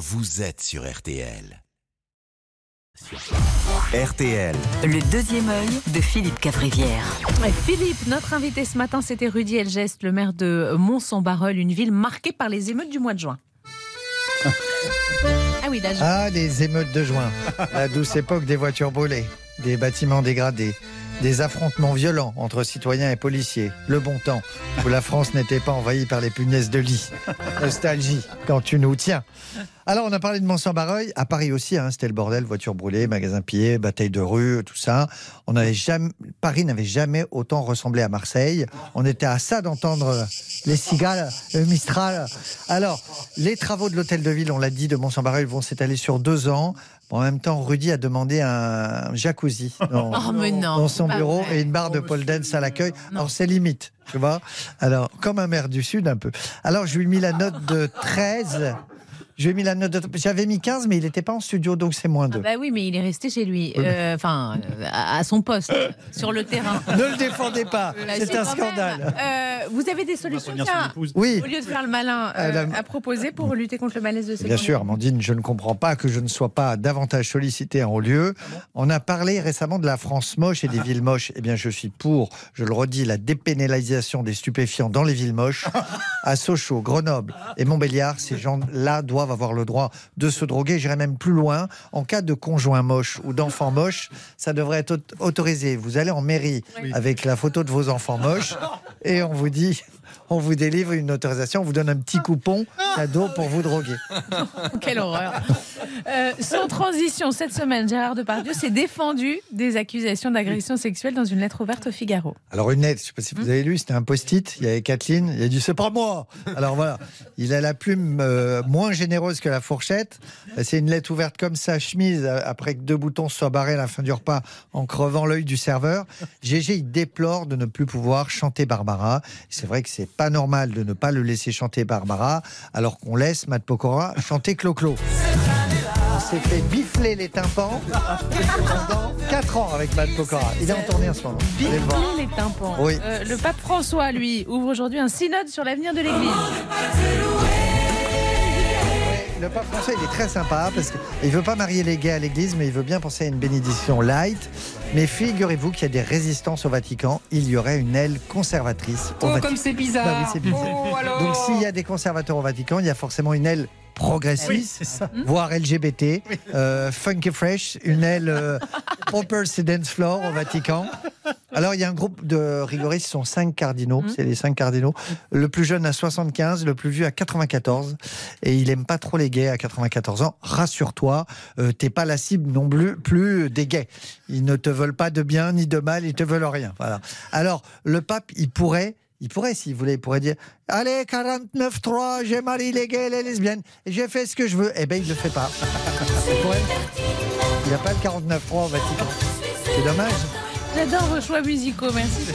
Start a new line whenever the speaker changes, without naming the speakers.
vous êtes sur RTL. RTL.
Le deuxième œil de Philippe Cavrivière.
Philippe, notre invité ce matin, c'était Rudy Elgest, le maire de Mont-Saint-Barreul, une ville marquée par les émeutes du mois de juin. ah oui, là, je-
Ah, les émeutes de juin. La douce époque des voitures brûlées, des bâtiments dégradés, des affrontements violents entre citoyens et policiers. Le bon temps, où la France n'était pas envahie par les punaises de lit. Nostalgie, quand tu nous tiens. Alors, on a parlé de Mont-Saint-Barreuil. À Paris aussi, hein, c'était le bordel, voitures brûlées, magasins pillés, bataille de rue, tout ça. On n'avait jamais, Paris n'avait jamais autant ressemblé à Marseille. On était à ça d'entendre les cigales, le Mistral. Alors, les travaux de l'hôtel de ville, on l'a dit, de Mont-Saint-Barreuil vont s'étaler sur deux ans. En même temps, Rudy a demandé un jacuzzi dans,
Oh, mais non,
dans son bureau
vrai.
et une barre de pole dance à l'accueil. Alors, c'est limite, tu vois. Alors, comme un maire du Sud, un peu. Alors, je lui ai mis la note de 13. Je lui ai mis la note de... J'avais mis 15, mais il n'était pas en studio, donc c'est moins
Ah
2.
bah oui, mais il est resté chez lui, Euh, enfin, euh, à à son poste, sur le terrain.
Ne le défendez pas, c'est un scandale.
Euh, vous avez des solutions tiens,
Oui,
au lieu de faire le malin,
Euh, la-
à proposer pour lutter contre le malaise de ces
Bien sûr, Amandine, je ne comprends pas que je ne sois pas davantage sollicité en haut lieu. On a parlé récemment de la France moche et des villes moches. Eh bien, je suis pour, je le redis, la dépénalisation des stupéfiants dans les villes moches. À Sochaux, Grenoble et Montbéliard, ces gens-là doivent avoir le droit de se droguer. J'irai même plus loin. En cas de conjoint moche ou d'enfant moche, ça devrait être aut- autorisé. Vous allez en mairie avec la photo de vos enfants moches et on vous dit, on vous délivre une autorisation, on vous donne un petit coupon cadeau pour vous droguer.
Quelle horreur. Euh, sans transition, cette semaine, Gérard Depardieu s'est défendu des accusations d'agression sexuelle dans une lettre ouverte au Figaro.
Alors une lettre, je ne sais pas si vous avez lu, c'était un post-it, il y avait Kathleen, il a dit c'est pas moi. Alors voilà, il a la plume euh, moins généreuse que la fourchette. C'est une lettre ouverte comme ça, chemise, euh, après que deux boutons soient barrés à la fin du repas en crevant l'œil du serveur. GG, il déplore de ne plus pouvoir chanter Barbara. C'est vrai que c'est pas normal de ne pas le laisser chanter Barbara, alors qu'on laisse Matt Pokora chanter Clo-Clo. S'est fait bifler les tympans pendant 4 ans avec Matt Pokora. Il est en tournée en ce moment.
Bifler les tympans.
Oui.
Euh, le pape François, lui, ouvre aujourd'hui un synode sur l'avenir de l'Église.
Le pape François, il est très sympa parce qu'il veut pas marier les gays à l'église, mais il veut bien penser à une bénédiction light. Mais figurez-vous qu'il y a des résistances au Vatican. Il y aurait une aile conservatrice au
Oh,
Vatican.
comme c'est bizarre.
Bah oui, c'est bizarre.
Oh, alors
Donc s'il y a des conservateurs au Vatican, il y a forcément une aile progressiste,
Hmm
voire LGBT, euh, funky fresh, une aile euh, c'est dance floor au Vatican. Alors il y a un groupe de rigoristes, ce sont cinq cardinaux, c'est les cinq cardinaux. Le plus jeune à 75, le plus vieux à 94, et il aime pas trop les gays à 94 ans. Rassure-toi, euh, t'es pas la cible non plus, plus des gays. Ils ne te veulent pas de bien ni de mal, ils te veulent rien. Voilà. Alors le pape, il pourrait il pourrait, s'il voulait, il pourrait dire Allez, 49-3, j'ai marié les gays et les lesbiennes, et j'ai fait ce que je veux. Eh bien, il ne le fait pas. Il pourrait. Il n'y a pas le 49-3 au Vatican. C'est dommage.
J'adore vos choix musicaux, merci.